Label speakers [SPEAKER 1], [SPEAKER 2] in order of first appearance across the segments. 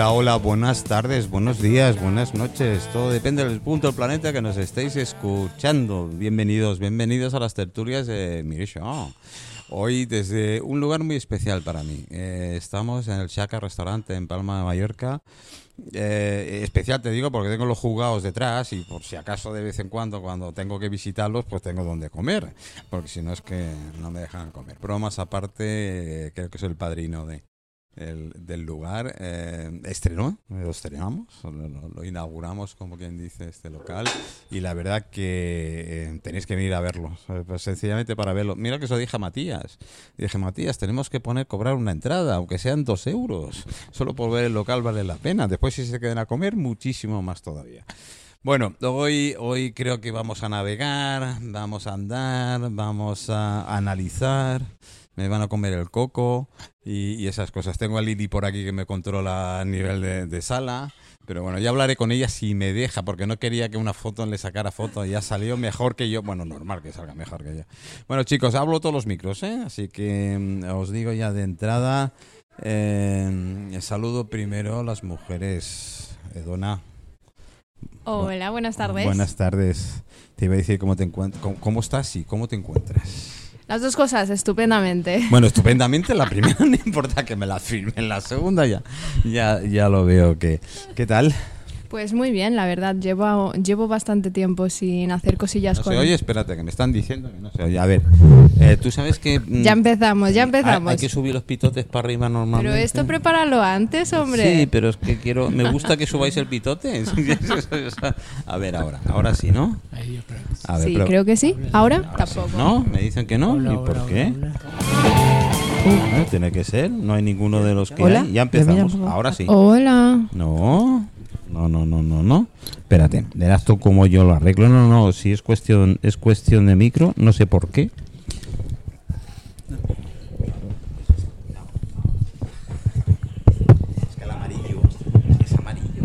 [SPEAKER 1] Hola, hola, buenas tardes, buenos días, buenas noches. Todo depende del punto del planeta que nos estéis escuchando. Bienvenidos, bienvenidos a las tertulias de Mire. Hoy desde un lugar muy especial para mí. Eh, estamos en el Chaca Restaurante en Palma de Mallorca. Eh, especial te digo porque tengo los jugados detrás y por si acaso de vez en cuando cuando tengo que visitarlos pues tengo donde comer porque si no es que no me dejan comer. Bromas aparte eh, creo que soy el padrino de, el- del lugar. Eh, estrenó, lo estrenamos, lo, inauguramos, como quien dice, este local. Y la verdad que eh, tenéis que venir a verlo. Pues sencillamente para verlo. Mira que eso dije a Matías. Dije, Matías, tenemos que poner, cobrar una entrada, aunque sean dos euros. Solo por ver el local vale la pena. Después, si se quedan a comer, muchísimo más todavía. Bueno, hoy, hoy creo que vamos a navegar, vamos a andar, vamos a analizar, me van a comer el coco y, y esas cosas. Tengo a Lili por aquí que me controla a nivel de, de sala, pero bueno, ya hablaré con ella si me deja, porque no quería que una foto le sacara foto, ya salió mejor que yo, bueno, normal que salga mejor que yo. Bueno, chicos, hablo todos los micros, ¿eh? Así que mm, os digo ya de entrada, eh, saludo primero a las mujeres. Edona.
[SPEAKER 2] Hola, buenas tardes.
[SPEAKER 1] Buenas tardes. Te iba a decir cómo te encuentras. Cómo, cómo estás y cómo te encuentras?
[SPEAKER 2] Las dos cosas, estupendamente.
[SPEAKER 1] Bueno, estupendamente. La primera no importa que me la firmen. La segunda ya, ya, ya lo veo que. ¿Qué tal?
[SPEAKER 2] Pues muy bien, la verdad. Llevo, llevo bastante tiempo sin hacer cosillas
[SPEAKER 1] No
[SPEAKER 2] con...
[SPEAKER 1] se oye, espérate, que me están diciendo que no se oye. A ver, eh, tú sabes que. mm,
[SPEAKER 2] Ya empezamos, ya empezamos.
[SPEAKER 1] Hay, que subir los pitotes para arriba normalmente.
[SPEAKER 2] Pero esto prepáralo antes, hombre.
[SPEAKER 1] Sí, pero es que quiero. Me gusta que subáis el pitote. a ver, ahora. Ahora sí, ¿no? A ver,
[SPEAKER 2] Sí,
[SPEAKER 1] pero-
[SPEAKER 2] creo que sí. ¿Ahora? Tampoco.
[SPEAKER 1] ¿No? Me dicen que no.
[SPEAKER 3] Hola,
[SPEAKER 1] ¿Y por
[SPEAKER 3] hola,
[SPEAKER 1] qué? tiene que ser. No hay ninguno de los que
[SPEAKER 4] Hola.
[SPEAKER 1] hay. Ya
[SPEAKER 4] ¿Me miras,
[SPEAKER 1] empezamos. Ahora sí.
[SPEAKER 2] Hola.
[SPEAKER 1] No. No, no, no, no, no. Espérate, verás tú cómo yo lo arreglo. No, no, si es cuestión, es cuestión de micro, no sé por qué. Es que el amarillo es amarillo.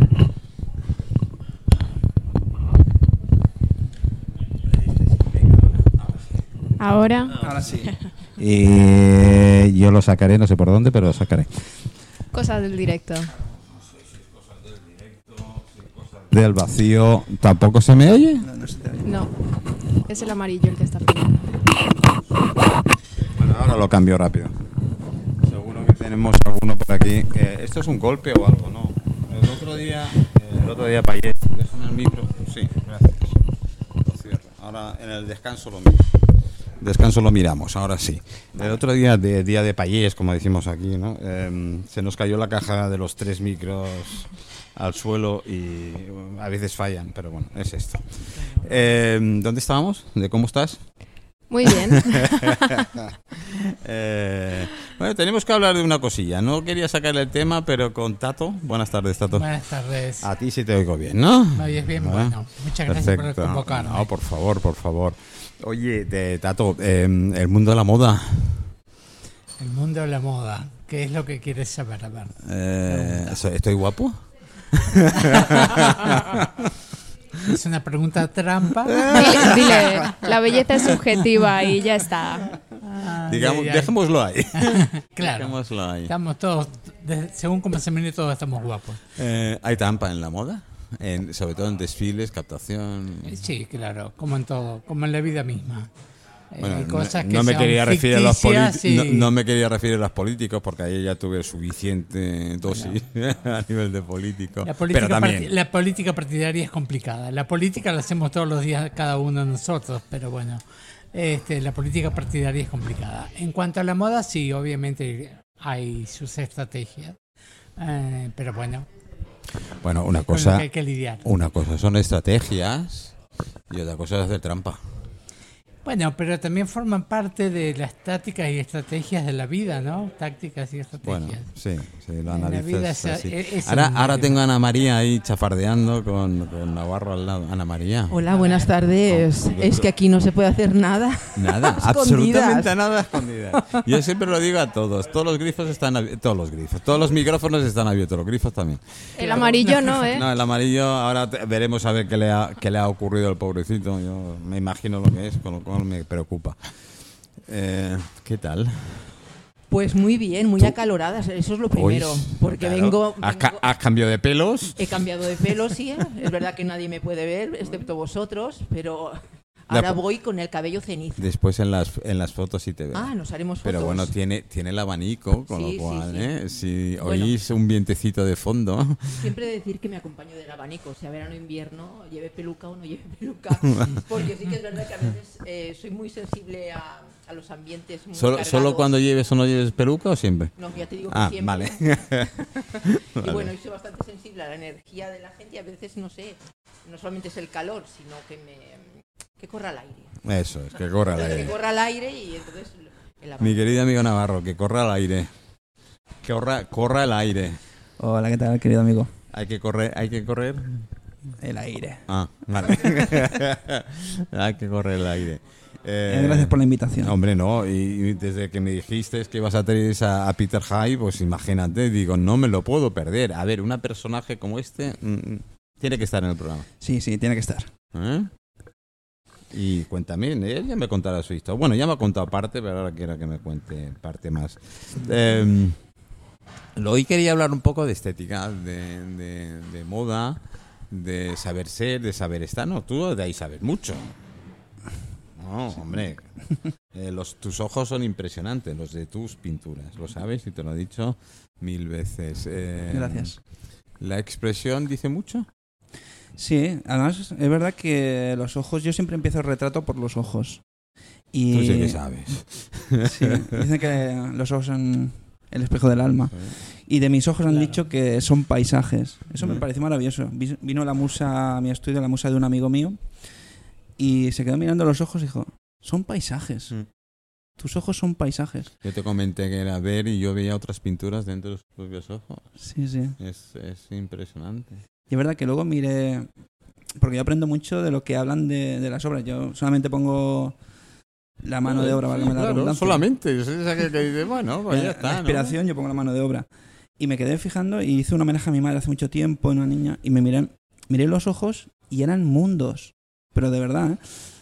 [SPEAKER 2] Ahora.
[SPEAKER 4] Ahora sí.
[SPEAKER 1] Y yo lo sacaré, no sé por dónde, pero lo sacaré.
[SPEAKER 2] Cosas del directo.
[SPEAKER 1] Del vacío, ¿tampoco se me oye?
[SPEAKER 4] No, no se te oye.
[SPEAKER 2] No. Es el amarillo el que está poniendo.
[SPEAKER 1] Bueno, ahora lo cambio rápido. Seguro que tenemos alguno por aquí. Eh, ¿Esto es un golpe o algo? No. El otro día, eh, el otro día Payet, déjame el micro. Sí, gracias. Lo cierro. Ahora en el descanso lo miro. Descanso lo miramos, ahora sí. El otro día, de día de payés, como decimos aquí, ¿no? Em, se nos cayó la caja de los tres micros al suelo y bueno, a veces fallan, pero bueno, es esto. Em, ¿Dónde estábamos? ¿De cómo estás?
[SPEAKER 2] Muy bien.
[SPEAKER 1] Eh, bueno, tenemos que hablar de una cosilla. No quería sacar el tema, pero con Tato. Buenas tardes, Tato.
[SPEAKER 3] Buenas tardes.
[SPEAKER 1] A ti sí te oigo bien, ¿no?
[SPEAKER 3] ¿Me oyes bien? Bueno, muchas gracias por convocarme.
[SPEAKER 1] No, por favor, por favor. Oye, de, Tato, eh, el mundo de la moda.
[SPEAKER 3] El mundo de la moda. ¿Qué es lo que quieres saber? A ver.
[SPEAKER 1] Eh, ¿Estoy guapo?
[SPEAKER 3] ¿Es una pregunta trampa?
[SPEAKER 2] dile, dile, la belleza es subjetiva y ya está.
[SPEAKER 3] Ah,
[SPEAKER 1] Digamos,
[SPEAKER 3] ya, ya.
[SPEAKER 1] dejémoslo ahí.
[SPEAKER 3] Claro.
[SPEAKER 1] Dejémoslo ahí.
[SPEAKER 3] Estamos todos, de- según como se mire, todos estamos guapos.
[SPEAKER 1] Eh, ¿Hay tampa en la moda? En- sobre todo en desfiles, captación.
[SPEAKER 3] Eh, Sí, claro, como en todo, como en la vida misma. Eh,
[SPEAKER 1] Bueno, no-
[SPEAKER 3] cosas que
[SPEAKER 1] no, me quería referir a los
[SPEAKER 3] y-
[SPEAKER 1] No, no me quería referir a los políticos porque ahí ya tuve suficiente dosis a nivel de político.
[SPEAKER 3] La política,
[SPEAKER 1] pero también.
[SPEAKER 3] la política partidaria es complicada. La política la hacemos todos los días cada uno de nosotros, pero bueno, este, la política partidaria es complicada. En cuanto a la moda, sí, obviamente hay sus estrategias, eh, pero bueno,
[SPEAKER 1] Bueno, una cosa,
[SPEAKER 3] que hay que lidiar.
[SPEAKER 1] una cosa son estrategias y otra cosa es hacer trampa.
[SPEAKER 3] Bueno, pero también forman parte de las tácticas y estrategias de la vida, ¿no? Tácticas y
[SPEAKER 1] Bueno,
[SPEAKER 3] estrategias.
[SPEAKER 1] sí, sí, lo
[SPEAKER 3] En la
[SPEAKER 1] analizas
[SPEAKER 3] vida es-
[SPEAKER 1] así.
[SPEAKER 3] es- es
[SPEAKER 1] ahora, ahora tengo a Ana María ahí chafardeando con, con Navarro al lado. Ana María.
[SPEAKER 4] Hola, buenas tardes. Es que aquí no se puede hacer nada.
[SPEAKER 1] Nada, absolutamente nada escondida. Yo siempre lo digo a todos, todos los grifos están abiertos, todos los grifos, todos los micrófonos están abiertos, los grifos también.
[SPEAKER 2] El amarillo no, ¿eh?
[SPEAKER 1] No, el amarillo, ahora veremos a ver qué le, ha, qué le ha ocurrido al pobrecito. Yo me imagino lo que es, con lo cual me preocupa. Eh, ¿Qué tal?
[SPEAKER 4] Pues muy bien, muy acaloradas, eso es lo primero.
[SPEAKER 1] Uy,
[SPEAKER 4] porque
[SPEAKER 1] claro.
[SPEAKER 4] vengo,
[SPEAKER 1] ¿Has, ca-
[SPEAKER 4] vengo-
[SPEAKER 1] has cambiado de pelos?
[SPEAKER 4] He cambiado de pelo, sí. ¿eh? Es verdad que nadie me puede ver, excepto vosotros, pero ahora voy con el cabello cenizo.
[SPEAKER 1] Después en las, en las fotos sí te veo.
[SPEAKER 4] Ah, nos haremos fotos.
[SPEAKER 1] Pero bueno, tiene, tiene el abanico, con
[SPEAKER 4] Sí,
[SPEAKER 1] lo
[SPEAKER 4] sí,
[SPEAKER 1] cual,
[SPEAKER 4] sí.
[SPEAKER 1] ¿eh? si
[SPEAKER 4] Bueno.
[SPEAKER 1] oís un vientecito de fondo,
[SPEAKER 4] Siempre decir que me acompaño del abanico, sea verano o invierno, lleve peluca o no lleve peluca. Porque sí que es verdad que a veces eh, soy muy sensible a, a los ambientes muy
[SPEAKER 1] ¿Solo,
[SPEAKER 4] cargados.
[SPEAKER 1] ¿solo cuando lleves o no lleves peluca o siempre?
[SPEAKER 4] No, ya te digo que
[SPEAKER 1] Ah,
[SPEAKER 4] siempre.
[SPEAKER 1] vale.
[SPEAKER 4] Y bueno, y soy bastante sensible a la energía de la gente y a veces, no sé, no solamente es el calor, sino que me que corra al aire.
[SPEAKER 1] Eso, es que corra al
[SPEAKER 4] Que
[SPEAKER 1] aire.
[SPEAKER 4] corra al aire y entonces el
[SPEAKER 1] Mi querido amigo Navarro, que corra al aire. Que corra, corra el aire.
[SPEAKER 5] Hola, ¿qué tal, querido amigo?
[SPEAKER 1] Hay que correr, hay que correr.
[SPEAKER 5] El aire.
[SPEAKER 1] Ah, vale. hay que correr el aire. Eh,
[SPEAKER 5] Eh, Gracias por la invitación.
[SPEAKER 1] Hombre, no, y, desde que me dijiste que ibas a tener a, a Peter High, pues imagínate, digo, no me lo puedo perder. A ver, un personaje como este mm, tiene que estar en el programa.
[SPEAKER 5] Sí, sí, tiene que estar.
[SPEAKER 1] ¿eh? Y cuéntame, él ya me contará su historia. Bueno, ya me ha contado parte, pero ahora quiero que me cuente parte más. Eh, hoy quería hablar un poco de estética, de, de- de moda, de saber ser, de saber estar. No, tú de ahí sabes mucho. No, hombre. Eh, los, tus ojos son impresionantes, los de tus pinturas. Lo sabes y te lo he dicho mil veces. Eh,
[SPEAKER 5] Gracias.
[SPEAKER 1] ¿La expresión dice mucho?
[SPEAKER 5] Sí, además es verdad que los ojos, yo siempre empiezo el retrato por los ojos. Y
[SPEAKER 1] Tú sí que sabes.
[SPEAKER 5] sí, dicen que los ojos son el espejo del alma. Y de mis ojos han dicho que son paisajes. Eso me
[SPEAKER 1] Mm.
[SPEAKER 5] parece maravilloso. Vi- Vino la musa a mi estudio, la musa de un amigo mío, y se quedó mirando los ojos y dijo, son paisajes.
[SPEAKER 1] Mm.
[SPEAKER 5] Tus ojos son paisajes.
[SPEAKER 1] Yo te comenté que era ver y yo veía otras pinturas dentro de los propios ojos.
[SPEAKER 5] Sí, sí.
[SPEAKER 1] Es, es impresionante.
[SPEAKER 5] Y es verdad que luego miré, porque yo aprendo mucho de lo que hablan de, de las obras. Yo solamente pongo la mano de obra,
[SPEAKER 1] Sí,
[SPEAKER 5] la
[SPEAKER 1] claro, solamente. Es esa que, que bueno, pues ya
[SPEAKER 5] la,
[SPEAKER 1] está.
[SPEAKER 5] la
[SPEAKER 1] ¿no?
[SPEAKER 5] inspiración, yo pongo la mano de obra. Y me quedé fijando y hice un homenaje a mi madre hace mucho tiempo, en una niña, y me miré, miré los ojos y eran mundos. Pero de verdad, ¿eh?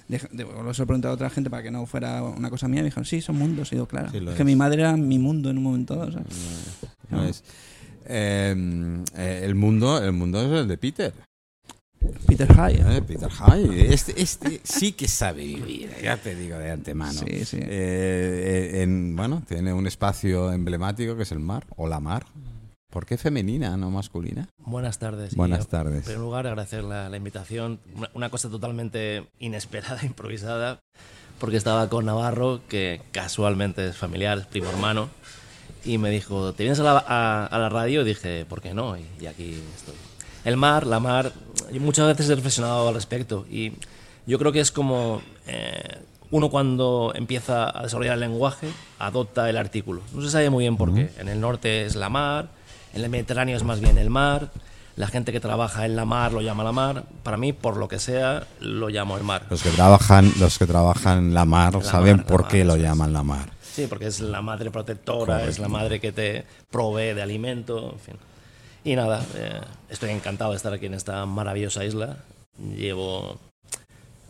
[SPEAKER 5] De- Lo se lo pregunté a otra gente para que no fuera una cosa mía. Y me dijeron, sí, son mundos. Y digo, claro.
[SPEAKER 1] Sí, lo
[SPEAKER 5] es que
[SPEAKER 1] es.
[SPEAKER 5] mi madre era mi mundo en un momento dado. o sea.
[SPEAKER 1] No, no es. Eh, eh, el mundo el mundo es el de Peter.
[SPEAKER 5] Peter High.
[SPEAKER 1] ¿eh? Peter High. Este, este sí que sabe vivir, ya te digo de antemano.
[SPEAKER 5] Sí, sí.
[SPEAKER 1] Eh, eh, en, bueno, tiene un espacio emblemático que es el mar, o la mar. ¿Por qué femenina, no masculina?
[SPEAKER 6] Buenas tardes.
[SPEAKER 1] Buenas
[SPEAKER 6] Y, En
[SPEAKER 1] tardes.
[SPEAKER 6] primer lugar, agradecer la, la invitación. Una, una cosa totalmente inesperada, improvisada, porque estaba con Navarro, que casualmente es familiar, es primo hermano, y me dijo, ¿te vienes a la, a- a la radio? Y dije, ¿por qué no? Y, y aquí estoy. El mar, la mar, yo muchas veces he reflexionado al respecto, y yo creo que es como eh, uno cuando empieza a desarrollar el lenguaje, adopta el artículo. No se sabe muy bien por qué. En el norte es la mar, en el Mediterráneo es más bien el mar, la gente que trabaja en la mar lo llama la mar, para mí, por lo que sea, lo llamo el mar.
[SPEAKER 1] Los que trabajan, los que trabajan la mar
[SPEAKER 6] La
[SPEAKER 1] saben
[SPEAKER 6] mar, la
[SPEAKER 1] por
[SPEAKER 6] mar,
[SPEAKER 1] qué lo llaman la mar.
[SPEAKER 6] Sí, porque es la madre protectora, es la madre que te provee de alimento, en fin. Y nada, eh, estoy encantado de estar aquí en esta maravillosa isla. Llevo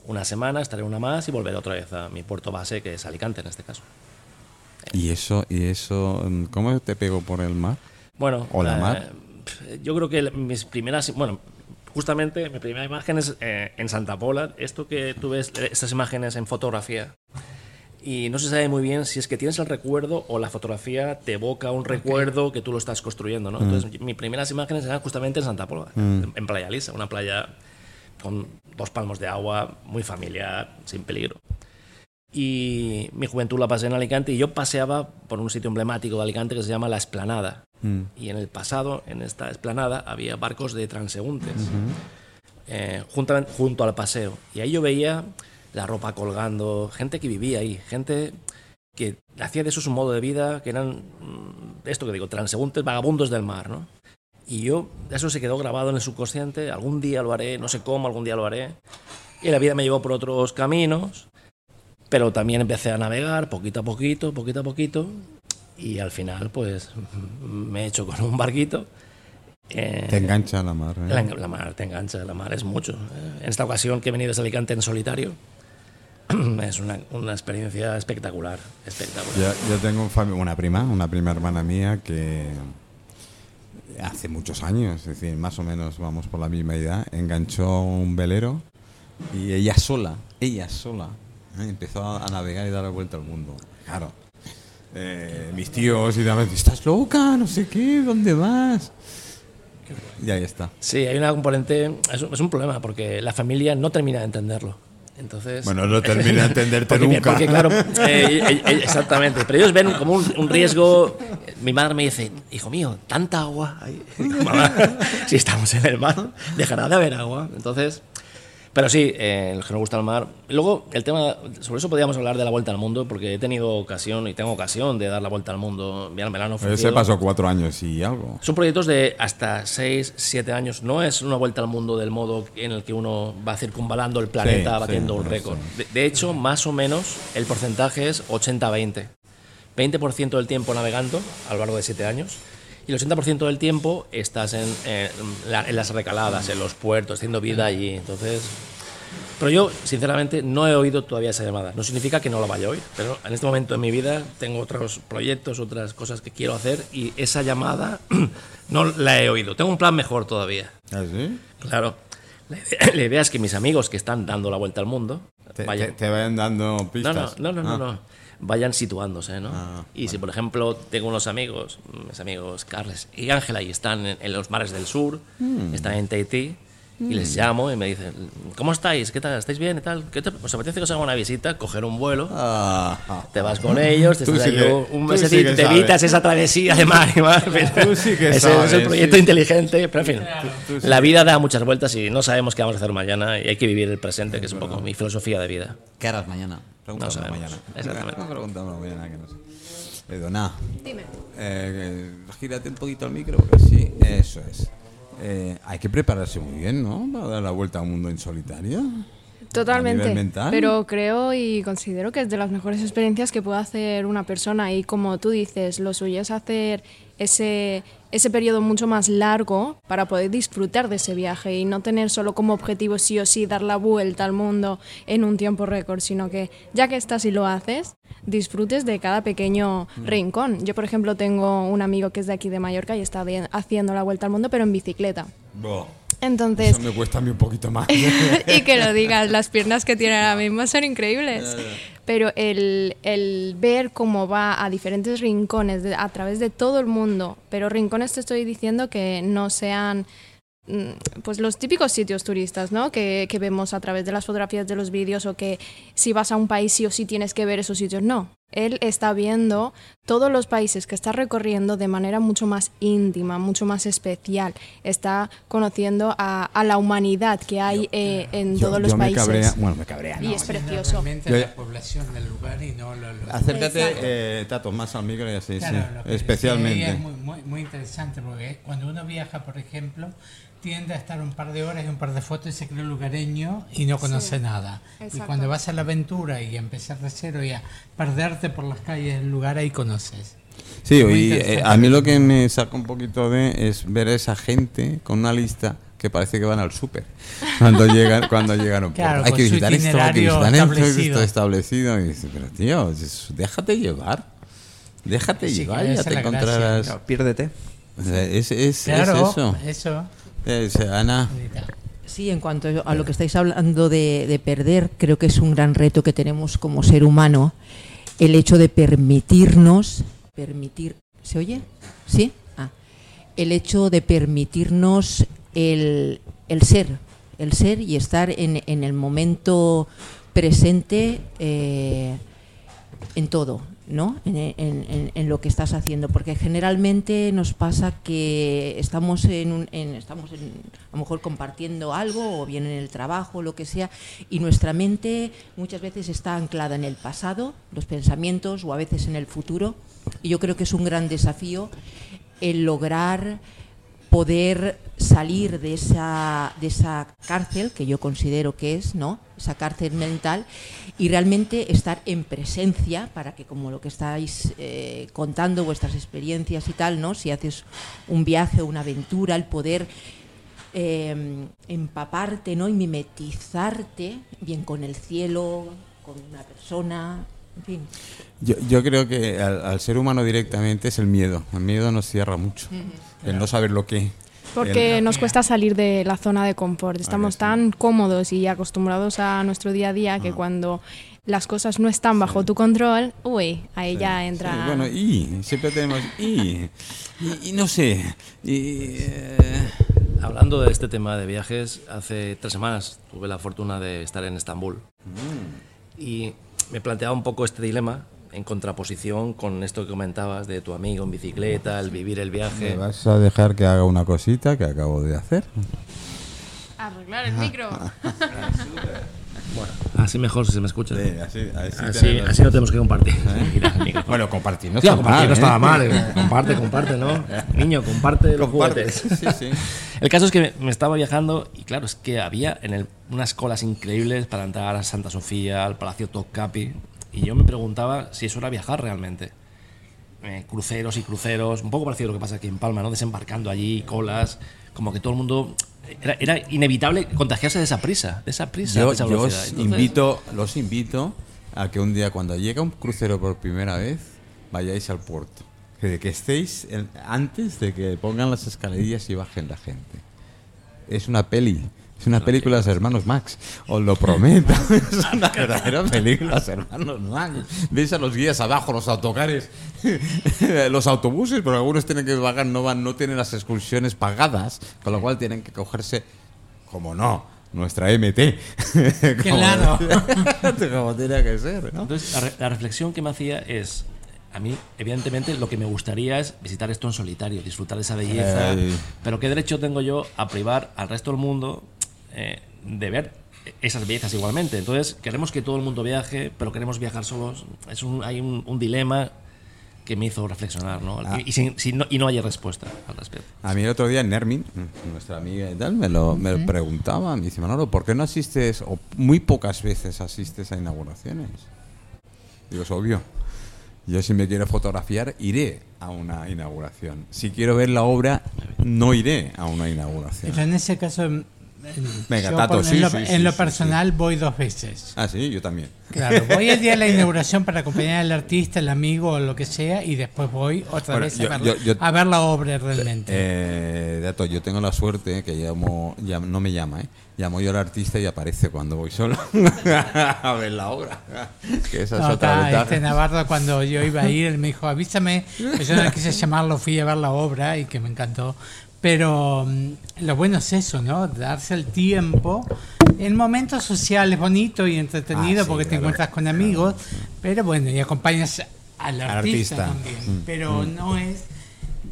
[SPEAKER 6] una semana, estaré una más y volveré otra vez a mi puerto base, que es Alicante en este caso.
[SPEAKER 1] Y eso, y eso, mm, ¿cómo te pegó por el mar?
[SPEAKER 6] Bueno,
[SPEAKER 1] ¿O la
[SPEAKER 6] eh,
[SPEAKER 1] mar?
[SPEAKER 6] Yo creo que mis primeras, bueno, justamente mi primera imagen es eh, en Santa Pola. Esto que tú ves, eh, estas imágenes en fotografía, y no se sabe muy bien si es que tienes el recuerdo o la fotografía te evoca un recuerdo que tú lo estás construyendo, ¿no? Entonces, mis primeras imágenes eran justamente en Santa Pola, en, en Playa Lisa, una playa con dos palmos de agua, muy familiar, sin peligro. Y mi juventud la pasé en Alicante y yo paseaba por un sitio emblemático de Alicante que se llama La Esplanada.
[SPEAKER 1] Mm.
[SPEAKER 6] Y en el pasado, en esta esplanada, había barcos de transeúntes eh, junto, junto al paseo. Y ahí yo veía la ropa colgando, gente que vivía ahí, gente que hacía de eso su modo de vida, que eran, mm, esto que digo, transeúntes, vagabundos del mar, ¿no? Y yo, eso se quedó grabado en el subconsciente, algún día lo haré, no sé cómo, algún día lo haré. Y la vida me llevó por otros caminos, pero también empecé a navegar poquito a poquito, poquito a poquito, y al final, pues, me he hecho con un barquito. Eh,
[SPEAKER 1] Te engancha la mar. ¿eh?
[SPEAKER 6] la, la mar te engancha, la mar es mucho. Eh, En esta ocasión que he venido desde Alicante en solitario, es una, una experiencia espectacular, espectacular.
[SPEAKER 1] Yo, yo tengo un una prima, una prima hermana mía que hace muchos años, es decir, más o menos vamos por la misma edad, enganchó un velero y ella sola, ella sola. empezó a, navegar y dar la vuelta al mundo. Claro. Eh, mis tíos y demás, ¿estás loca? No sé qué, ¿dónde vas? Y ahí está.
[SPEAKER 6] Sí, hay una componente, es un, es un problema porque la familia no termina de entenderlo. Entonces,
[SPEAKER 1] Bueno, no termina de entenderte
[SPEAKER 6] porque,
[SPEAKER 1] nunca.
[SPEAKER 6] Porque claro, eh, exactamente. Pero ellos ven como un, un riesgo. Mi madre me dice, hijo mío, tanta agua. Ay, digo, "Mamá, si estamos en el mar, dejará de haber agua. Entonces, pero sí, eh, el que nos gusta el mar. Luego, el tema, sobre eso podríamos hablar de la vuelta al mundo, porque he tenido ocasión y tengo ocasión de dar la vuelta al mundo. Mira, me la han
[SPEAKER 1] Ese
[SPEAKER 6] ofrecido.
[SPEAKER 1] pasó cuatro años y algo.
[SPEAKER 6] Son proyectos de hasta 6, 7 años. No es una vuelta al mundo del modo en el que uno va circunvalando el planeta
[SPEAKER 1] Sí,
[SPEAKER 6] batiendo
[SPEAKER 1] sí,
[SPEAKER 6] un
[SPEAKER 1] sí.
[SPEAKER 6] récord. De, de hecho, más o menos, el porcentaje es 80-20. 20% del tiempo navegando a lo largo de 7 años y el 80% del tiempo estás en, en la- en las recaladas, en los puertos, haciendo vida allí. Entonces, pero yo, sinceramente, no he oído todavía esa llamada. No significa que no la vaya a oír, pero en este momento de mi vida tengo otros proyectos, otras cosas que quiero hacer y esa llamada no la he oído. Tengo un plan mejor todavía.
[SPEAKER 1] ¿Ah, sí?
[SPEAKER 6] Claro. La idea, la idea es que mis amigos que están dando la vuelta al mundo
[SPEAKER 1] Te,
[SPEAKER 6] vayan,
[SPEAKER 1] te- te vayan dando
[SPEAKER 6] no,
[SPEAKER 1] pistas.
[SPEAKER 6] no, no, no, no,
[SPEAKER 1] Ah.
[SPEAKER 6] no. Vayan situándose, ¿no?
[SPEAKER 1] Ah,
[SPEAKER 6] y si, por ejemplo, tengo unos amigos, mis amigos Carles y Ángela, y están en, en los mares del sur,
[SPEAKER 1] Hmm.
[SPEAKER 6] están en Tahití, y les llamo y me dicen, ¿cómo estáis? ¿Qué tal? ¿Estáis bien y tal? ¿Qué te, ¿Os apetece que os haga una visita? Coger un vuelo,
[SPEAKER 1] Ah, ah.
[SPEAKER 6] te vas con ellos, te
[SPEAKER 1] Tú
[SPEAKER 6] estás
[SPEAKER 1] sí
[SPEAKER 6] ahí
[SPEAKER 1] que-
[SPEAKER 6] un- un
[SPEAKER 1] tú
[SPEAKER 6] mes
[SPEAKER 1] sí
[SPEAKER 6] te
[SPEAKER 1] sabes.
[SPEAKER 6] evitas esa travesía de mar y mar.
[SPEAKER 1] Tú sí que
[SPEAKER 6] ese
[SPEAKER 1] sabes,
[SPEAKER 6] es el proyecto
[SPEAKER 1] sí.
[SPEAKER 6] inteligente, pero en fin.
[SPEAKER 1] tú sí
[SPEAKER 6] La vida da muchas vueltas y no sabemos qué vamos a hacer mañana y hay que vivir el presente, que es un poco mi filosofía de vida.
[SPEAKER 1] ¿Qué harás mañana?
[SPEAKER 6] No
[SPEAKER 1] Pregúntamelo
[SPEAKER 6] sabemos.
[SPEAKER 1] mañana.
[SPEAKER 6] Exactamente.
[SPEAKER 1] Pregúntamelo mañana, que no sé. Dona,
[SPEAKER 2] Dime.
[SPEAKER 1] eh, gírate un poquito al micro, porque sí, eso es. Eh, hay que prepararse muy bien, ¿no? Para dar la vuelta al mundo en solitario. A
[SPEAKER 2] Totalmente. Pero creo y considero que es de las mejores experiencias que puede hacer una persona. Y como tú dices, lo suyo es hacer ese, ese periodo mucho más largo para poder disfrutar de ese viaje y no tener solo como objetivo sí o sí dar la vuelta al mundo en un tiempo récord, sino que ya que estás y lo haces, disfrutes de cada pequeño
[SPEAKER 1] Mm.
[SPEAKER 2] rincón. Yo, por ejemplo, tengo un amigo que es de aquí de Mallorca y está haciendo la vuelta al mundo, pero en bicicleta. Entonces,
[SPEAKER 1] eso me cuesta a mí un poquito más.
[SPEAKER 2] y que lo digas, las piernas que tiene ahora mismo son increíbles. Pero el, el ver cómo va a diferentes rincones de- a través de todo el mundo, pero rincones te estoy diciendo que no sean mm, pues los típicos sitios turistas, ¿no? Que, que vemos a través de las fotografías de los vídeos o que si vas a un país sí o sí tienes que ver esos sitios. No, él está viendo todos los países que está recorriendo de manera mucho más íntima, mucho más especial. Está conociendo a, a la humanidad que hay eh, en
[SPEAKER 1] Yo-
[SPEAKER 2] todos los
[SPEAKER 1] yo me
[SPEAKER 2] países.
[SPEAKER 1] cabrea, bueno, me cabrea,
[SPEAKER 2] Y
[SPEAKER 1] no.
[SPEAKER 2] es precioso.
[SPEAKER 1] Yo-
[SPEAKER 3] la población del lugar y no lo, lo-
[SPEAKER 1] Acércate, eh, Tato, más al micro y así,
[SPEAKER 3] Claro,
[SPEAKER 1] sí. Especialmente.
[SPEAKER 3] Es muy, muy, muy interesante porque cuando uno viaja, por ejemplo, tiende a estar un par de horas y un par de fotos y se cree lugareño y no conoce nada. Y cuando vas a la aventura y a empezar de cero y a perderte por las calles del lugar, ahí conoces.
[SPEAKER 1] Sí, y eh, a mí lo que me saca un poquito de es ver a esa gente con una lista que parece que van al súper cuando llegan cuando llegan a un puerto.
[SPEAKER 3] Claro,
[SPEAKER 1] hay que visitar esto, hay que visitar esto,
[SPEAKER 3] establecido.
[SPEAKER 1] esto establecido. Y dices, pero tío, déjate llevar. Déjate
[SPEAKER 3] Sí,
[SPEAKER 1] llevar, ya te encontrarás.
[SPEAKER 5] Claro, piérdete.
[SPEAKER 1] O sea, es, es,
[SPEAKER 3] Claro,
[SPEAKER 1] es eso.
[SPEAKER 3] eso.
[SPEAKER 1] Ana,
[SPEAKER 4] Sí, en cuanto a lo que estáis hablando de, de perder, creo que es un gran reto que tenemos como ser humano, el hecho de permitirnos, permitir, ¿se oye? ¿Sí? Ah. El hecho de permitirnos el, el ser, el ser y estar en, en el momento presente eh, en todo, ¿no? En, en- lo que estás haciendo, porque generalmente nos pasa que estamos en, un- en- estamos a lo mejor compartiendo algo o bien en el trabajo, lo que sea, y nuestra mente muchas veces está anclada en el pasado, los pensamientos o a veces en el futuro, y yo creo que es un gran desafío el lograr poder salir de esa, de esa cárcel que yo considero que es, ¿no? Esa cárcel mental y realmente estar en presencia para que como lo que estáis eh, contando, vuestras experiencias y tal, ¿no? Si haces un viaje, una aventura, el poder eh, empaparte, ¿no? Y mimetizarte bien con el cielo, con una persona, en fin.
[SPEAKER 1] Yo, yo creo que al, al ser humano directamente es el miedo. El miedo nos cierra mucho. El no saber lo que.
[SPEAKER 2] Porque
[SPEAKER 1] el-
[SPEAKER 2] nos cuesta salir de la zona de confort. Estamos
[SPEAKER 1] sí.
[SPEAKER 2] tan cómodos y acostumbrados a nuestro día a día que
[SPEAKER 1] Ah.
[SPEAKER 2] cuando las cosas no están bajo tu control, uy, ahí ya entra.
[SPEAKER 1] Sí, bueno, y siempre tenemos y, y, y no sé. Y, eh,
[SPEAKER 6] Hablando de este tema de viajes, hace tres semanas tuve la fortuna de estar en Estambul. Y me planteaba un poco este dilema en contraposición con esto que comentabas de tu amigo en bicicleta, el vivir el
[SPEAKER 1] ¿Me
[SPEAKER 6] viaje.
[SPEAKER 1] vas a dejar que haga una cosita que acabo de hacer?
[SPEAKER 2] Arreglar el micro.
[SPEAKER 6] Bueno, así mejor si se me escucha.
[SPEAKER 1] así, así,
[SPEAKER 6] Así, así no tenemos que compartir. Micrófono.
[SPEAKER 1] Bueno, compartir no
[SPEAKER 6] Tío, compartir
[SPEAKER 1] mal,
[SPEAKER 6] no
[SPEAKER 1] ¿eh?
[SPEAKER 6] estaba mal. eh. Comparte, comparte, ¿no? Niño, comparte los
[SPEAKER 1] Comparte.
[SPEAKER 6] juguetes.
[SPEAKER 1] Sí, sí.
[SPEAKER 6] El caso es que me- me estaba viajando y claro, es que había en el, unas colas increíbles para entrar a Santa Sofía, al Palacio Topkapi, y yo me preguntaba si eso era viajar realmente. Eh, cruceros y cruceros, un poco parecido a lo que pasa aquí en Palma, ¿no? Desembarcando allí, colas, como que todo el mundo... Era, era inevitable contagiarse de esa prisa, de esa prisa,
[SPEAKER 1] Yo,
[SPEAKER 6] de esa
[SPEAKER 1] yo os
[SPEAKER 6] Entonces,
[SPEAKER 1] invito, los invito a que un día cuando llegue un crucero por primera vez, vayáis al puerto. Que, que estéis en- antes de que pongan las escalerillas y bajen la gente. Es una peli. Es una película de los hermanos Max, os lo prometo. Es una verdadera película hermanos Max. Veis a los guías abajo, los autocares, los autobuses, pero algunos tienen que pagar, no van, no tienen las excursiones pagadas, con lo cual tienen que cogerse, como no, nuestra MT. Como-
[SPEAKER 3] Claro.
[SPEAKER 1] como tiene que ser, ¿no?
[SPEAKER 6] Entonces, la, re- la reflexión que me hacía es, a mí, evidentemente, lo que me gustaría es visitar esto en solitario, disfrutar de esa belleza, pero ¿qué derecho tengo yo a privar al resto del mundo eh, de ver esas bellezas igualmente? Entonces, queremos que todo el mundo viaje, pero queremos viajar solos. Es un, hay un, un dilema que me hizo reflexionar, ¿no?
[SPEAKER 1] Ah.
[SPEAKER 6] Y, sin- sin- no, y no hay respuesta al respecto.
[SPEAKER 1] A mí el otro día Nermin, nuestra amiga y tal, me lo me preguntaba, me dice, Manolo, ¿por qué no asistes, o muy pocas veces asistes a inauguraciones? Digo, es obvio. Yo si me quiero fotografiar, iré a una inauguración. Si quiero ver la obra, no iré a una inauguración.
[SPEAKER 3] Pero en ese caso,
[SPEAKER 1] Venga,
[SPEAKER 3] yo
[SPEAKER 1] sí,
[SPEAKER 3] en lo,
[SPEAKER 1] sí,
[SPEAKER 3] en
[SPEAKER 1] sí,
[SPEAKER 3] lo personal voy dos veces.
[SPEAKER 1] Ah, sí, yo también.
[SPEAKER 3] Claro, voy el día de la inauguración para acompañar al artista, el amigo o lo que sea, y después voy otra
[SPEAKER 1] Bueno,
[SPEAKER 3] vez
[SPEAKER 1] yo-
[SPEAKER 3] a, ver,
[SPEAKER 1] yo-
[SPEAKER 3] a ver la obra realmente.
[SPEAKER 1] Eh, Dato, yo tengo la suerte que llamo, llam- no me llama, ¿eh? Llamo yo al artista y aparece cuando voy solo a ver la obra. Que esa es
[SPEAKER 3] No,
[SPEAKER 1] otra
[SPEAKER 3] está,
[SPEAKER 1] ventaja.
[SPEAKER 3] este Navarro cuando yo iba a ir, él me dijo, avísame, pues yo no quise llamarlo, fui a ver la obra y que me encantó. Pero mm, lo bueno es eso, ¿no? Darse el tiempo en momentos sociales bonito y entretenido
[SPEAKER 1] Ah, sí,
[SPEAKER 3] porque te encuentras con amigos, pero bueno, y acompañas al artista,
[SPEAKER 1] artista.
[SPEAKER 3] también.
[SPEAKER 1] Mm,
[SPEAKER 3] pero no es,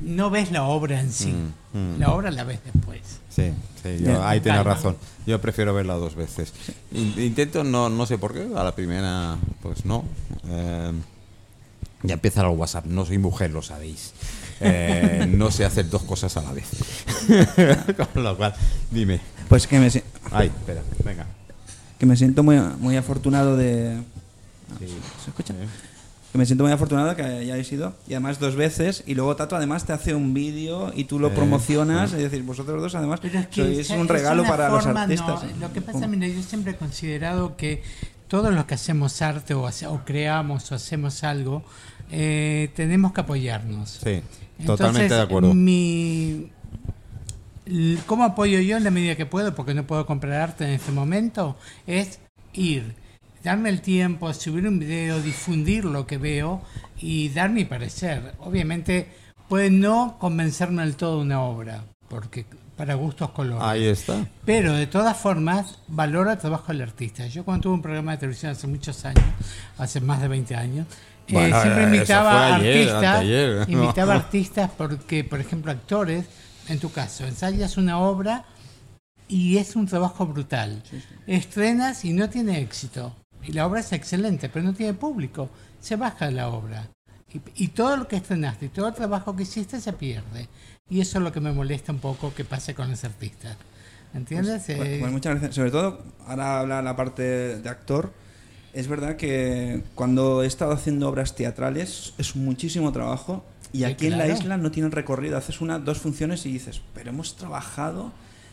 [SPEAKER 3] no ves la obra en sí,
[SPEAKER 1] Mm, mm.
[SPEAKER 3] la obra la ves después.
[SPEAKER 1] Sí, sí, yo- ahí tienes razón. Yo prefiero verla dos veces. In- Intento, no, no sé por qué, a la primera, pues no. Eh, ya empieza el WhatsApp, no soy mujer, lo sabéis. Eh, no sé hacer dos cosas a la vez. Con lo cual, dime.
[SPEAKER 5] Pues que me,
[SPEAKER 1] Ay, espera, venga.
[SPEAKER 5] que me siento muy, muy afortunado de... ¿Se escucha? Que me siento muy afortunado que hayáis ido. Y además dos veces. Y luego Tato además te hace un vídeo y tú lo
[SPEAKER 1] Eh,
[SPEAKER 5] promocionas. Es decir, vosotros dos además
[SPEAKER 3] es que
[SPEAKER 5] sois
[SPEAKER 3] es-
[SPEAKER 5] un regalo para los artistas.
[SPEAKER 3] no, lo que pasa, mira, yo siempre he considerado que todos los que hacemos arte o, hace- o creamos o hacemos algo, eh, tenemos que apoyarnos.
[SPEAKER 1] Sí, totalmente
[SPEAKER 3] Entonces,
[SPEAKER 1] de acuerdo.
[SPEAKER 3] Mi, ¿Cómo apoyo yo en la medida que puedo? Porque no puedo comprar arte en este momento. Es ir, darme el tiempo, subir un video, difundir lo que veo y dar mi parecer. Obviamente puede no convencerme del todo una obra, porque para gustos colores.
[SPEAKER 1] Ahí está.
[SPEAKER 3] Pero de todas formas, valoro el trabajo del artista. Yo cuando tuve un programa de televisión hace muchos años, hace más de 20 años, eh, siempre
[SPEAKER 1] eso
[SPEAKER 3] invitaba
[SPEAKER 1] ayer,
[SPEAKER 3] artistas, invitaba artistas porque, por ejemplo, actores, en tu caso, ensayas una obra y es un trabajo brutal. Estrenas y no tiene éxito. Y la obra es excelente, pero no tiene público. Se baja la obra. Y, y todo lo que estrenaste y todo el trabajo que hiciste se pierde. Y eso es lo que me molesta un poco que pase con los artistas. ¿Entiendes?
[SPEAKER 5] Bueno,
[SPEAKER 3] Eh,
[SPEAKER 5] pues muchas gracias. Sobre todo, ahora habla la parte de actor. Es verdad que cuando he estado haciendo obras teatrales es muchísimo trabajo y aquí en la isla no tienen recorrido. Haces una, dos funciones y dices, pero hemos trabajado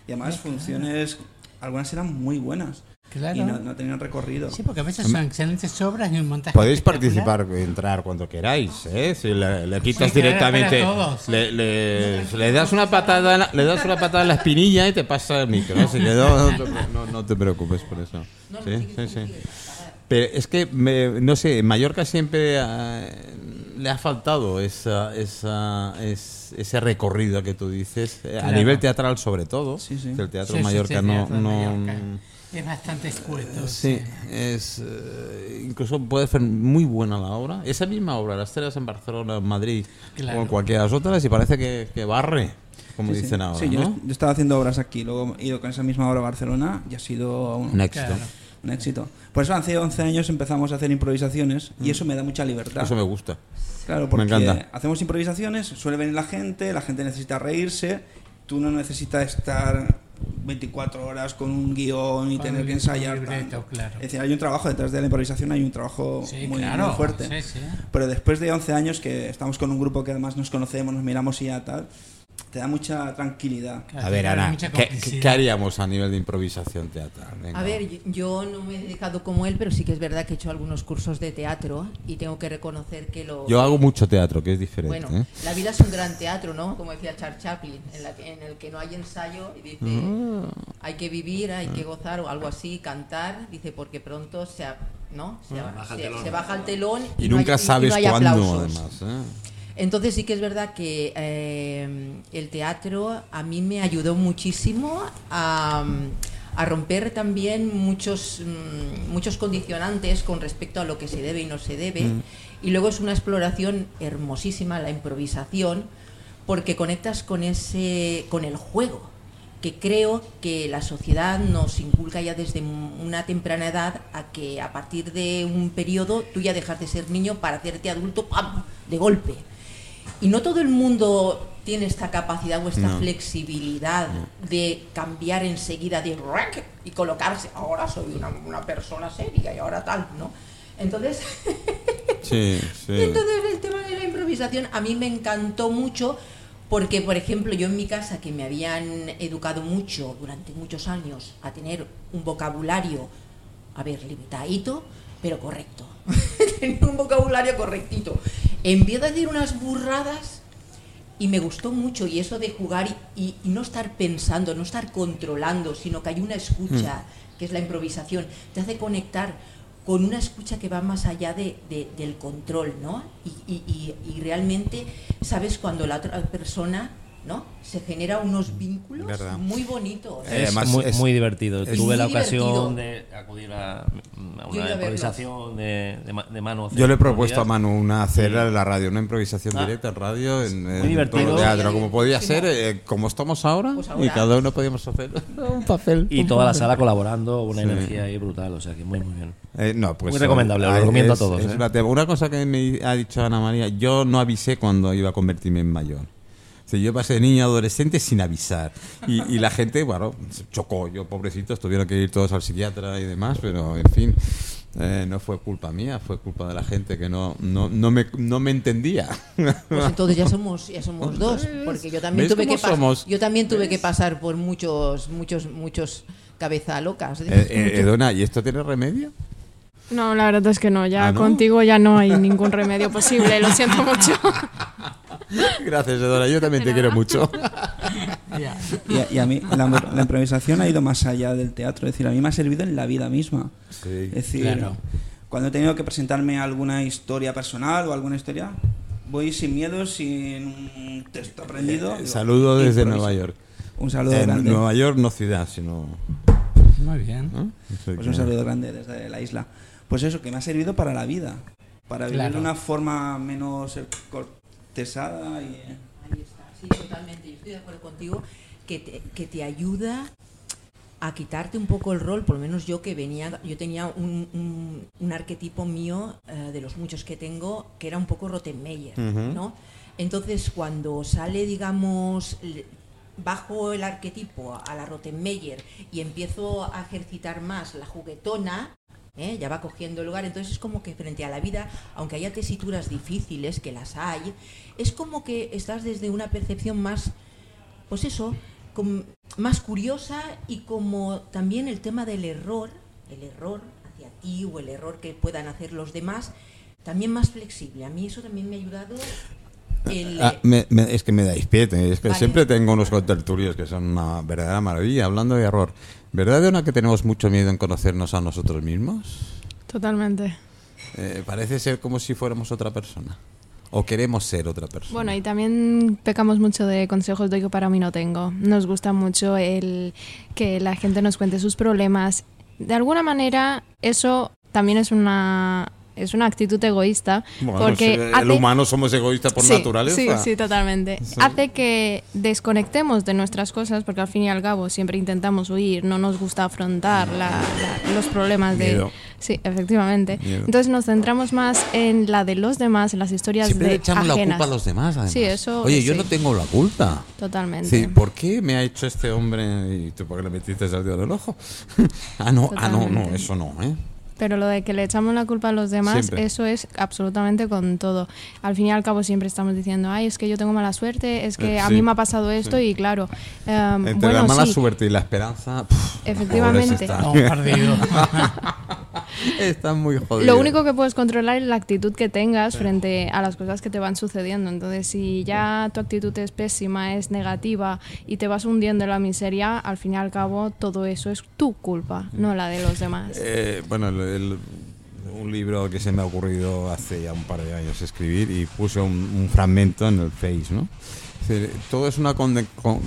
[SPEAKER 5] y además funciones, algunas eran muy buenas.
[SPEAKER 3] Claro.
[SPEAKER 5] y no, no tenían recorrido.
[SPEAKER 3] Sí, porque a veces son excelentes obras y un montaje.
[SPEAKER 1] Podéis participar, entrar cuando queráis, ¿eh? Si le, le quitas
[SPEAKER 3] Sí,
[SPEAKER 1] directamente, le, le- le das una patada, en la- le das una patada en la espinilla y te pasa el micro. No te, no- no te preocupes por eso. Sí, sí, sí. Pero es que, me- no sé, en Mallorca siempre ah, le ha faltado esa, esa, es- ese recorrido que tú dices, eh, a nivel teatral sobre todo,
[SPEAKER 5] Sí, sí.
[SPEAKER 1] que el teatro
[SPEAKER 3] Sí,
[SPEAKER 1] Mallorca
[SPEAKER 3] sí,
[SPEAKER 1] no...
[SPEAKER 3] teatro de
[SPEAKER 1] no-
[SPEAKER 3] Mallorca. Es bastante escueto.
[SPEAKER 1] Sí, es eh, incluso puede ser muy buena la obra. Esa misma obra, las telas en Barcelona, en Madrid
[SPEAKER 3] Claro.
[SPEAKER 1] o en cualquiera de las otras y parece que, que barre, como
[SPEAKER 5] Sí, sí.
[SPEAKER 1] dicen ahora,
[SPEAKER 5] Sí, yo, yo estaba haciendo obras aquí, luego he ido con esa misma obra a Barcelona y ha sido un,
[SPEAKER 1] Un éxito.
[SPEAKER 3] Claro.
[SPEAKER 5] Un éxito. Por eso hace 11 años empezamos a hacer improvisaciones y eso me da mucha libertad.
[SPEAKER 1] Mm. Eso me gusta.
[SPEAKER 5] Claro, porque
[SPEAKER 1] encanta.
[SPEAKER 5] hacemos improvisaciones, suele venir la gente, la gente necesita reírse, tú no necesitas estar 24 horas con un guion y
[SPEAKER 3] Con
[SPEAKER 5] tener que ensayar.
[SPEAKER 3] libreto,
[SPEAKER 5] tanto.
[SPEAKER 3] claro.
[SPEAKER 5] Es decir, hay un trabajo detrás de la improvisación, hay un trabajo
[SPEAKER 3] Sí,
[SPEAKER 5] muy,
[SPEAKER 3] claro.
[SPEAKER 5] muy fuerte.
[SPEAKER 3] Sí, sí.
[SPEAKER 5] Pero después de 11 años que estamos con un grupo que además nos conocemos, nos miramos y ya tal, te da mucha tranquilidad.
[SPEAKER 3] Claro,
[SPEAKER 1] A ver, Ana, ¿qué, haríamos a nivel de improvisación teatral? Venga.
[SPEAKER 4] A ver, yo- no me he dedicado como él, pero sí que es verdad que he hecho algunos cursos de teatro y tengo que reconocer que lo...
[SPEAKER 1] Yo hago mucho teatro, que es diferente.
[SPEAKER 4] Bueno,
[SPEAKER 1] ¿eh?
[SPEAKER 4] la vida es un gran teatro, ¿no? Como decía Charles Chaplin, en, la que- en el que no hay ensayo y dice,
[SPEAKER 1] Ah.
[SPEAKER 4] hay que vivir, hay que gozar o algo así, cantar, dice, porque pronto se, ¿no? se,
[SPEAKER 6] Baja el
[SPEAKER 4] se-
[SPEAKER 6] telón.
[SPEAKER 4] se baja el telón y,
[SPEAKER 1] Y
[SPEAKER 4] no
[SPEAKER 1] nunca
[SPEAKER 4] hay, y- y
[SPEAKER 1] sabes
[SPEAKER 4] no hay
[SPEAKER 1] cuándo,
[SPEAKER 4] aplausos.
[SPEAKER 1] además. ¿eh?
[SPEAKER 4] Entonces sí que es verdad que eh, el teatro a mí me ayudó muchísimo a, a romper también muchos, mm, muchos condicionantes con respecto a lo que se debe y no se debe. Y luego es una exploración hermosísima, la improvisación, porque conectas con, ese, con el juego que creo que la sociedad nos inculca ya desde una temprana edad a que a partir de un periodo tú ya dejas de ser niño para hacerte adulto ¡pam! de golpe. Y no todo el mundo tiene esta capacidad o esta
[SPEAKER 1] No.
[SPEAKER 4] flexibilidad de cambiar enseguida de y colocarse, ahora soy una, una persona seria y ahora tal, ¿no? Entonces,
[SPEAKER 1] Sí, sí.
[SPEAKER 4] entonces el tema de la improvisación a mí me encantó mucho porque, por ejemplo, yo en mi casa que me habían educado mucho durante muchos años a tener un vocabulario, a ver, limitadito, pero correcto. Tenía un vocabulario correctito. Empiezo a decir unas burradas y me gustó mucho y eso de jugar y, y- y no estar pensando, no estar controlando, sino que hay una escucha, que es la improvisación, te hace conectar con una escucha que va más allá de, de- del control, ¿no? Y realmente sabes cuando la otra persona, ¿no? Se genera unos vínculos
[SPEAKER 1] Verdad.
[SPEAKER 4] muy bonitos.
[SPEAKER 1] Eh,
[SPEAKER 6] Es
[SPEAKER 1] además
[SPEAKER 6] muy,
[SPEAKER 1] es-
[SPEAKER 6] muy divertido.
[SPEAKER 1] es-
[SPEAKER 6] Tuve la
[SPEAKER 4] divertido.
[SPEAKER 6] ocasión de acudir a, una
[SPEAKER 4] a
[SPEAKER 6] improvisación de, de, ma- de mano. hace
[SPEAKER 1] Yo le he propuesto a. Manu una hacer en la radio, una improvisación
[SPEAKER 6] Ah.
[SPEAKER 1] directa en radio, en, en
[SPEAKER 6] Muy divertido.
[SPEAKER 1] tono teatro, como podía
[SPEAKER 4] Sí,
[SPEAKER 1] ser,
[SPEAKER 4] no.
[SPEAKER 1] eh, como estamos ahora,
[SPEAKER 4] Pues
[SPEAKER 1] y cada uno podíamos hacer un papel.
[SPEAKER 6] Y toda la sala colaborando, una
[SPEAKER 1] Sí.
[SPEAKER 6] energía ahí brutal, o sea que muy, muy bien.
[SPEAKER 1] Eh, no, pues,
[SPEAKER 6] Muy recomendable, lo recomiendo a todos, eh.
[SPEAKER 1] una cosa que me ha dicho Ana María, yo no avisé cuando iba a convertirme en mayor. Sea, yo pasé de niño a adolescente sin avisar. Y, y la gente, bueno, se chocó. Yo, pobrecitos, tuvieron que ir todos al psiquiatra y demás, pero en fin, eh, no fue culpa mía, fue culpa de la gente que no, no, no, me, no me entendía.
[SPEAKER 4] Pues entonces ya somos, ya somos dos, porque yo también
[SPEAKER 1] ¿Ves
[SPEAKER 4] tuve que
[SPEAKER 1] somos?
[SPEAKER 4] yo también tuve que pasar por muchos, muchos, muchos cabeza locas.
[SPEAKER 1] Eh, eh, Edona, ¿y esto tiene remedio?
[SPEAKER 2] No, la verdad es que no. Ya
[SPEAKER 1] ¿Ah, no?
[SPEAKER 2] contigo ya no hay ningún remedio posible. Lo siento mucho.
[SPEAKER 1] Gracias, Edona, yo también te quiero mucho.
[SPEAKER 5] Y a, y a mí la, la improvisación ha ido más allá del teatro, es decir, a mí me ha servido en la vida misma.
[SPEAKER 1] Sí.
[SPEAKER 5] Es decir,
[SPEAKER 3] Claro.
[SPEAKER 5] cuando he tenido que presentarme alguna historia personal o alguna historia, voy sin miedo, sin un texto aprendido.
[SPEAKER 1] Eh,
[SPEAKER 5] digo,
[SPEAKER 1] saludo desde
[SPEAKER 5] improviso.
[SPEAKER 1] Nueva York.
[SPEAKER 5] Un saludo grande.
[SPEAKER 1] Nueva York, no ciudad, sino...
[SPEAKER 3] Muy bien.
[SPEAKER 5] Pues un saludo grande desde la isla. Pues eso, que me ha servido para la vida. Para vivir
[SPEAKER 3] Claro.
[SPEAKER 5] de una forma menos eh, cortesada y...
[SPEAKER 4] Ahí está, sí, totalmente. Yo estoy de acuerdo contigo que te, que te ayuda a quitarte un poco el rol, por lo menos yo que venía, yo tenía un, un- un arquetipo mío eh, de los muchos que tengo que era un poco Rottenmeier. ¿no? Entonces cuando sale, digamos, bajo el arquetipo a la Rottenmeier y empiezo a ejercitar más la juguetona, ¿eh? ya va cogiendo lugar. Entonces es como que frente a la vida, aunque haya tesituras difíciles, que las hay, es como que estás desde una percepción más, pues eso, más curiosa y como también el tema del error el error hacia ti o el error que puedan hacer los demás, también más flexible. A mí eso también me ha ayudado. El,
[SPEAKER 1] Ah, me- me- es que me dais pie, es que
[SPEAKER 4] Vale.
[SPEAKER 1] siempre tengo unos contertulios que son una verdadera maravilla. Hablando de error, ¿verdad de una que tenemos mucho miedo en conocernos a nosotros mismos?
[SPEAKER 2] Totalmente.
[SPEAKER 1] Eh, parece ser como si fuéramos otra persona. O queremos ser otra persona.
[SPEAKER 2] Bueno, y también pecamos mucho de consejos de que para mí no tengo. Nos gusta mucho el que la gente nos cuente sus problemas. De alguna manera, eso también es una, es una actitud egoísta.
[SPEAKER 1] Bueno,
[SPEAKER 2] porque
[SPEAKER 1] sí, el
[SPEAKER 2] hace-
[SPEAKER 1] humano somos egoístas por
[SPEAKER 2] Sí,
[SPEAKER 1] naturaleza.
[SPEAKER 2] Sí, sí, totalmente.
[SPEAKER 1] Sí.
[SPEAKER 2] Hace que desconectemos de nuestras cosas, porque al fin y al cabo siempre intentamos huir, no nos gusta afrontar la- la- los problemas
[SPEAKER 1] Miedo.
[SPEAKER 2] de... Sí, efectivamente.
[SPEAKER 1] Miedo.
[SPEAKER 2] Entonces nos centramos más en la de los demás, en las historias
[SPEAKER 1] Siempre
[SPEAKER 2] de
[SPEAKER 1] le echamos la
[SPEAKER 2] ajenas.
[SPEAKER 1] culpa a los demás, además.
[SPEAKER 2] Sí, eso-
[SPEAKER 1] Oye, yo
[SPEAKER 2] sí.
[SPEAKER 1] no tengo la culpa.
[SPEAKER 2] Totalmente.
[SPEAKER 1] Sí, ¿por qué me ha hecho este hombre y tú por qué le metiste el dedo del ojo? ah, no, ah, no, no,
[SPEAKER 2] Totalmente.
[SPEAKER 1] eso no, ¿eh?
[SPEAKER 2] Pero lo de que le echamos la culpa a los demás,
[SPEAKER 1] Siempre.
[SPEAKER 2] eso es absolutamente con todo. Al fin y al cabo siempre estamos diciendo, ay, es que yo tengo mala suerte, es que
[SPEAKER 1] Eh,
[SPEAKER 2] a
[SPEAKER 1] sí,
[SPEAKER 2] mí me ha pasado esto y claro, em,
[SPEAKER 1] Entre
[SPEAKER 2] bueno,
[SPEAKER 1] la mala
[SPEAKER 2] sí,
[SPEAKER 1] suerte y la esperanza, pff,
[SPEAKER 2] Efectivamente.
[SPEAKER 1] pobres
[SPEAKER 3] Estamos
[SPEAKER 1] están. muy jodidos.
[SPEAKER 2] Lo único que puedes controlar es la actitud que tengas frente a las cosas que te van sucediendo. Entonces, si ya tu actitud es pésima, es negativa y te vas hundiendo en la miseria, al fin y al cabo todo eso es tu culpa, no la de los demás.
[SPEAKER 1] Eh, bueno, el- el- un libro que se me ha ocurrido hace ya un par de años escribir y puse un, un fragmento en el Face, ¿no? Todo es una, conde- con-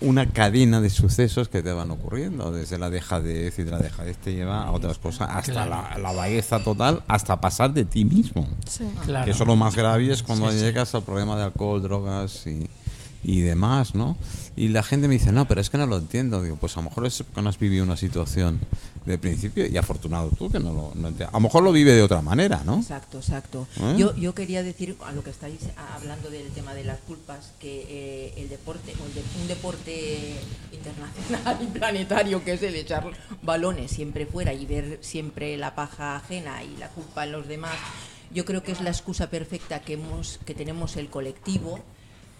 [SPEAKER 1] una cadena de sucesos que te van ocurriendo, desde la dejadez y de la dejadez te lleva a otras cosas, hasta
[SPEAKER 3] Claro.
[SPEAKER 1] la, la vagueza total, hasta pasar de ti mismo.
[SPEAKER 2] Sí.
[SPEAKER 3] Claro.
[SPEAKER 1] Que eso lo más grave es cuando
[SPEAKER 3] Sí, sí.
[SPEAKER 1] llegas al problema de alcohol, drogas y, y demás, ¿no? Y la gente me dice, no, pero es que no lo entiendo. Digo, pues a lo mejor es que no has vivido una situación de principio y afortunado tú que no lo no enti- A lo mejor lo vive de otra manera, ¿no?
[SPEAKER 4] Exacto, exacto.
[SPEAKER 1] ¿Eh?
[SPEAKER 4] Yo, yo quería decir a lo que estáis hablando del tema de las culpas, que eh, el deporte, o el de- un deporte internacional y planetario que es el echar balones siempre fuera y ver siempre la paja ajena y la culpa en los demás, yo creo que es la excusa perfecta que hemos, que tenemos el colectivo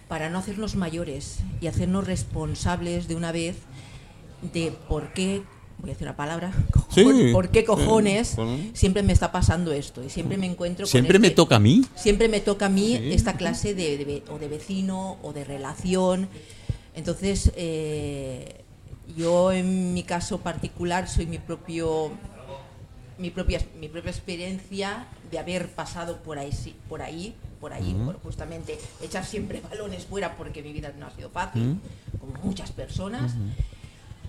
[SPEAKER 4] para no hacernos mayores y hacernos responsables de una vez de por qué, voy a decir una palabra,
[SPEAKER 1] Sí,
[SPEAKER 4] por, por qué cojones siempre me está pasando esto y siempre me encuentro con
[SPEAKER 1] Siempre me
[SPEAKER 4] este-
[SPEAKER 1] toca a mí.
[SPEAKER 4] siempre me toca a mí
[SPEAKER 1] Sí.
[SPEAKER 4] esta clase de, o de vecino o de relación entonces eh, yo en mi caso particular soy mi propio mi propia mi propia experiencia de haber pasado por ahí por ahí por ahí por justamente echar siempre balones fuera porque mi vida no ha sido fácil como muchas personas.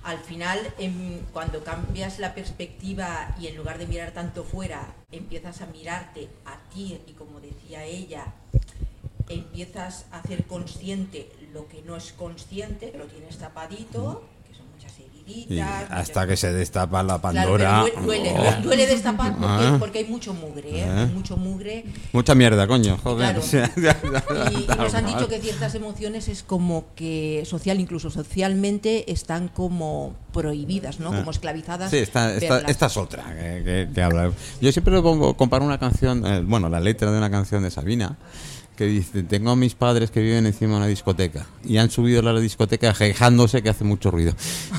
[SPEAKER 4] Al final, em, cuando cambias la perspectiva y en lugar de mirar tanto fuera, empiezas a mirarte a ti y como decía ella, empiezas a hacer consciente lo que no es consciente, lo tienes tapadito,
[SPEAKER 1] Y hasta que se destapa la Pandora.
[SPEAKER 4] duele,
[SPEAKER 1] oh,
[SPEAKER 4] duele, destapar porque,
[SPEAKER 1] Ah.
[SPEAKER 4] porque hay mucho mugre, ¿eh?
[SPEAKER 1] Ah.
[SPEAKER 4] Mucho mugre.
[SPEAKER 1] Mucha mierda, coño, joder.
[SPEAKER 4] Claro. Y, y nos han dicho que ciertas emociones es como que social, incluso socialmente, están como prohibidas, ¿no? Como esclavizadas.
[SPEAKER 1] Ah. Sí, esta, esta,
[SPEAKER 4] verlas.
[SPEAKER 1] esta es otra que, que- que habla. Yo siempre le pongo, comparo una canción, eh, bueno, la letra de una canción de Sabina, que dice, tengo a mis padres que viven encima de una discoteca y han subido a la discoteca quejándose que hace mucho ruido.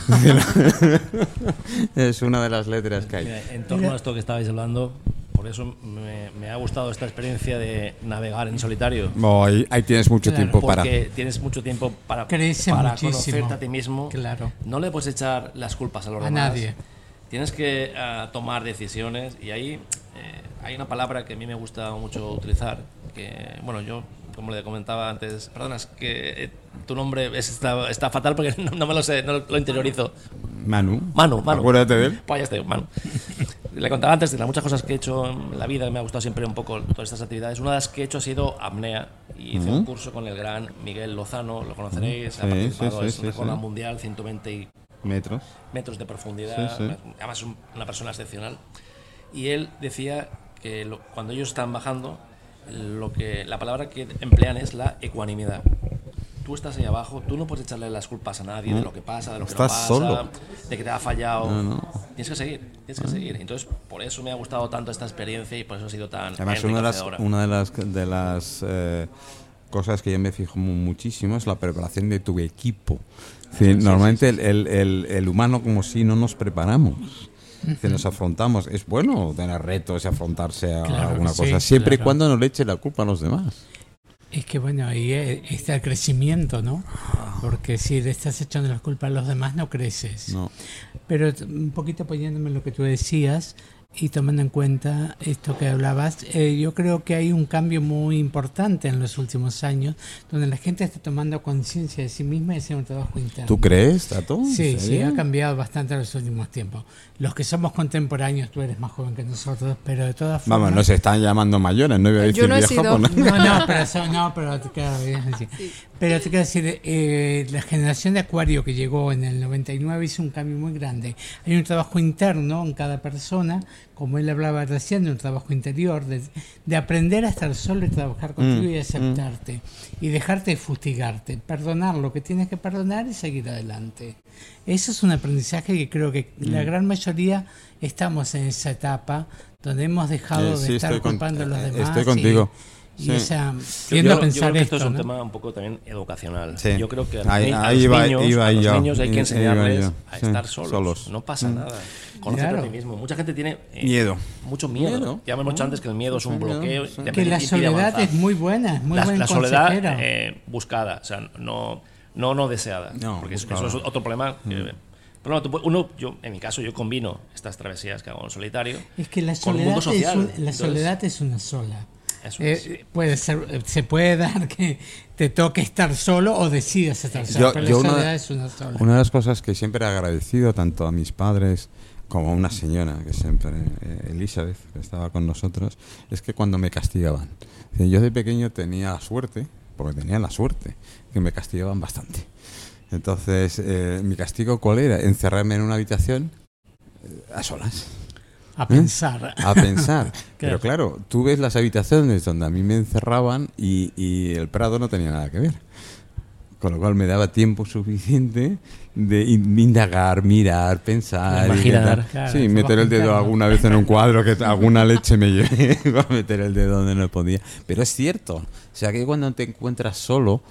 [SPEAKER 1] es una de las letras que hay.
[SPEAKER 6] Mira, en torno a esto que estabais hablando, por eso me, me ha gustado esta experiencia de navegar en solitario.
[SPEAKER 1] Oh, ahí, ahí tienes mucho
[SPEAKER 3] Claro,
[SPEAKER 1] tiempo para...
[SPEAKER 6] Porque tienes mucho tiempo para,
[SPEAKER 3] Crece
[SPEAKER 6] para
[SPEAKER 3] muchísimo.
[SPEAKER 6] conocerte a ti mismo.
[SPEAKER 3] Claro.
[SPEAKER 6] No le puedes echar las culpas a los
[SPEAKER 3] A
[SPEAKER 6] demás.
[SPEAKER 3] nadie.
[SPEAKER 6] Tienes que ah, tomar decisiones y ahí eh, hay una palabra que a mí me gusta mucho utilizar, que, bueno, yo, como le comentaba antes, perdona, es que eh, tu nombre es- está, está fatal porque no, no me lo sé, no lo interiorizo.
[SPEAKER 1] Manu.
[SPEAKER 6] Manu, Manu.
[SPEAKER 1] Acuérdate de él.
[SPEAKER 6] Pues ya estoy, Manu. Le contaba antes de las muchas cosas que he hecho en la vida, que me ha gustado siempre un poco todas estas actividades. Una de las que he hecho ha sido apnea. Y hice un curso con el gran Miguel Lozano, lo conoceréis, ha
[SPEAKER 1] Sí,
[SPEAKER 6] participado,
[SPEAKER 1] sí, sí,
[SPEAKER 6] récord
[SPEAKER 1] sí.
[SPEAKER 6] mundial, 120 y
[SPEAKER 1] Metros.
[SPEAKER 6] metros de profundidad, además es un- una persona excepcional. Y él decía que lo- cuando ellos están bajando, lo que la palabra que emplean es la ecuanimidad. Tú estás ahí abajo, tú no puedes echarle las culpas a nadie de lo que pasa, de lo que
[SPEAKER 1] Estás
[SPEAKER 6] no pasa,
[SPEAKER 1] solo.
[SPEAKER 6] de que te ha fallado.
[SPEAKER 1] No, no.
[SPEAKER 6] Tienes que seguir, tienes que seguir. Entonces, por eso me ha gustado tanto esta experiencia y por eso ha sido tan
[SPEAKER 1] Además, una de las, una de las, de las eh, cosas que yo me fijo mu- muchísimo es la preparación de tu equipo. Sí, normalmente el, el- el- el humano como si no nos preparamos. Que nos afrontamos. Es bueno tener retos y afrontarse a
[SPEAKER 3] Claro
[SPEAKER 1] alguna cosa,
[SPEAKER 3] sí,
[SPEAKER 1] siempre y
[SPEAKER 3] claro.
[SPEAKER 1] cuando no le eche la culpa a los demás.
[SPEAKER 3] Es que bueno, ahí eh, está el crecimiento, ¿no? Porque si le estás echando la culpa a los demás, no creces.
[SPEAKER 1] No.
[SPEAKER 3] Pero un poquito apoyándome en lo que tú decías y tomando en cuenta esto que hablabas, eh, yo creo que hay un cambio muy importante en los últimos años, donde la gente está tomando conciencia de sí misma y haciendo un trabajo interno.
[SPEAKER 1] ¿Tú crees, Tato? ¿En
[SPEAKER 3] Sí, sí, ha cambiado bastante en los últimos tiempos. Los que somos contemporáneos, tú eres más joven que nosotros, pero de todas formas...
[SPEAKER 1] Vamos, nos están llamando mayores, no iba a decir
[SPEAKER 2] Yo no he
[SPEAKER 1] viejo,
[SPEAKER 2] sido.
[SPEAKER 1] no.
[SPEAKER 3] No, pero eso no, pero quiero decir. Pero te quiero decir, eh, la generación de Acuario que llegó en el 99 hizo un cambio muy grande. Hay un trabajo interno en cada persona, como él hablaba recién, de un trabajo interior, de, de aprender a estar solo y trabajar contigo
[SPEAKER 1] Mm,
[SPEAKER 3] y aceptarte. Y dejarte de fustigarte, perdonar lo que tienes que perdonar y seguir adelante. Eso es un aprendizaje que creo que
[SPEAKER 1] Mm.
[SPEAKER 3] la gran mayoría estamos en esa etapa donde hemos dejado
[SPEAKER 1] Eh, sí,
[SPEAKER 3] de estar
[SPEAKER 1] estoy con-
[SPEAKER 3] culpando a los
[SPEAKER 1] eh,
[SPEAKER 3] demás.
[SPEAKER 1] estoy contigo.
[SPEAKER 3] y
[SPEAKER 1] Sí.
[SPEAKER 3] esa,
[SPEAKER 6] Yo-
[SPEAKER 3] tiendo
[SPEAKER 6] yo-
[SPEAKER 3] a pensar
[SPEAKER 6] yo creo que
[SPEAKER 3] esto,
[SPEAKER 6] esto es un
[SPEAKER 3] ¿no?
[SPEAKER 6] tema un poco también educacional.
[SPEAKER 1] Sí.
[SPEAKER 6] Yo creo que a los,
[SPEAKER 1] Ahí-
[SPEAKER 6] a
[SPEAKER 1] ahí
[SPEAKER 6] los
[SPEAKER 1] iba-
[SPEAKER 6] niños,
[SPEAKER 1] iba
[SPEAKER 6] a los niños hay que enseñarles
[SPEAKER 1] yo.
[SPEAKER 6] a
[SPEAKER 1] Sí,
[SPEAKER 6] estar solos.
[SPEAKER 1] solos.
[SPEAKER 6] No pasa nada. Conócete
[SPEAKER 3] Claro.
[SPEAKER 6] a ti mismo. Mucha gente tiene eh,
[SPEAKER 1] Miedo.
[SPEAKER 6] mucho miedo.
[SPEAKER 1] Miedo.
[SPEAKER 6] Ya hemos dicho antes que el miedo es un
[SPEAKER 1] Sí, miedo,
[SPEAKER 6] bloqueo.
[SPEAKER 1] sí.
[SPEAKER 3] que la soledad es muy buena, es muy
[SPEAKER 6] la,
[SPEAKER 3] buen
[SPEAKER 6] la soledad eh, buscada, o sea, no, no, no deseada.
[SPEAKER 1] No,
[SPEAKER 6] porque eso-
[SPEAKER 1] buscada.
[SPEAKER 6] eso es otro problema. que- pero no, uno, yo, en mi caso, yo combino estas travesías que hago en solitario.
[SPEAKER 3] es que la
[SPEAKER 6] con un
[SPEAKER 3] soledad,
[SPEAKER 6] mundo
[SPEAKER 3] es,
[SPEAKER 6] social.
[SPEAKER 3] un- la
[SPEAKER 6] Entonces,
[SPEAKER 3] soledad es una sola.
[SPEAKER 6] Eso
[SPEAKER 3] Eh,
[SPEAKER 6] es.
[SPEAKER 3] puede ser, se puede dar que te toque estar solo o decidas estar solo,
[SPEAKER 1] Yo-
[SPEAKER 3] pero
[SPEAKER 1] yo
[SPEAKER 3] la
[SPEAKER 1] una-
[SPEAKER 3] es una sola.
[SPEAKER 1] Una de las cosas que siempre he agradecido tanto a mis padres como a una señora que siempre, eh, Elizabeth, que estaba con nosotros, es que cuando me castigaban. Yo de pequeño tenía la suerte, porque tenía la suerte, que me castigaban bastante. Entonces, eh, mi castigo cuál era? Encerrarme en una habitación eh, a solas,
[SPEAKER 3] a pensar.
[SPEAKER 1] a pensar. Pero claro, tú ves las habitaciones donde a mí me encerraban y, y el Prado no tenía nada que ver. Con lo cual me daba tiempo suficiente de in- indagar, mirar, pensar.
[SPEAKER 6] Imaginar.
[SPEAKER 3] Claro,
[SPEAKER 1] sí, meter el dedo alguna vez en un cuadro que alguna leche me llevé a meter el dedo donde no podía. Pero es cierto. O sea que cuando te encuentras solo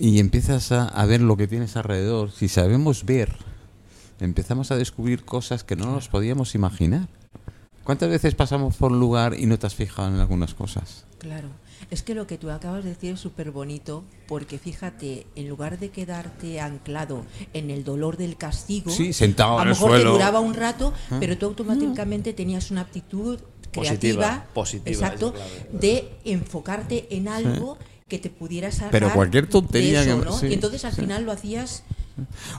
[SPEAKER 1] y empiezas a, a ver lo que tienes alrededor, si sabemos ver, empezamos a descubrir cosas que no nos podíamos imaginar. ¿Cuántas veces pasamos por un lugar y no te has fijado en algunas cosas?
[SPEAKER 4] Claro. Es que lo que tú acabas de decir es súper bonito, porque fíjate, en lugar de quedarte anclado en el dolor del castigo,
[SPEAKER 1] Sí, sentado
[SPEAKER 4] a
[SPEAKER 1] en
[SPEAKER 4] lo
[SPEAKER 1] el
[SPEAKER 4] mejor
[SPEAKER 1] suelo.
[SPEAKER 4] te duraba un rato, pero tú automáticamente tenías una actitud
[SPEAKER 6] Positiva,
[SPEAKER 4] creativa,
[SPEAKER 6] positiva,
[SPEAKER 4] exacto,
[SPEAKER 6] la clave.
[SPEAKER 4] de enfocarte en algo que te pudiera sacar
[SPEAKER 1] Pero cualquier tontería
[SPEAKER 4] de eso,
[SPEAKER 1] que-
[SPEAKER 4] ¿no?
[SPEAKER 1] sí,
[SPEAKER 4] y entonces al
[SPEAKER 1] sí.
[SPEAKER 4] final lo hacías,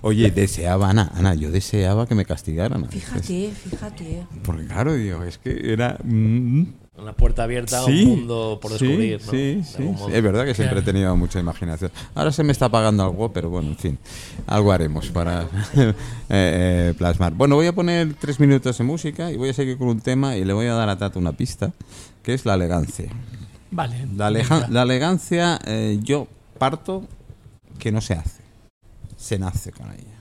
[SPEAKER 1] Oye, deseaba, Ana, Ana, yo deseaba que me castigaran. a veces.
[SPEAKER 4] fíjate, fíjate.
[SPEAKER 1] Porque claro, digo, es que era... mm,
[SPEAKER 6] Una puerta abierta a un mundo por
[SPEAKER 1] sí,
[SPEAKER 6] descubrir. ¿no?
[SPEAKER 1] Sí,
[SPEAKER 6] De
[SPEAKER 1] sí. Es verdad que siempre he tenido mucha imaginación. Ahora se me está apagando algo, pero bueno, en fin, algo haremos para eh, eh, plasmar. Bueno, voy a poner tres minutos de música y voy a seguir con un tema y le voy a dar a Tato una pista, que es la elegancia.
[SPEAKER 3] Vale.
[SPEAKER 1] La, la elegancia, eh, yo parto que no se hace, se nace con ella.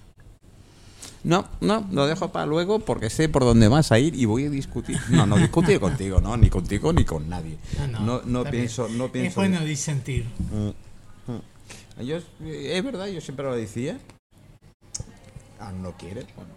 [SPEAKER 1] No, no, lo dejo para luego porque sé por dónde vas a ir y voy a discutir. No, no discutir contigo, no, ni contigo ni con nadie. No, no
[SPEAKER 3] bien.
[SPEAKER 1] pienso, no pienso.
[SPEAKER 3] Es bueno disentir.
[SPEAKER 1] Yo, es verdad, yo siempre lo decía. Ah, no quiere, bueno,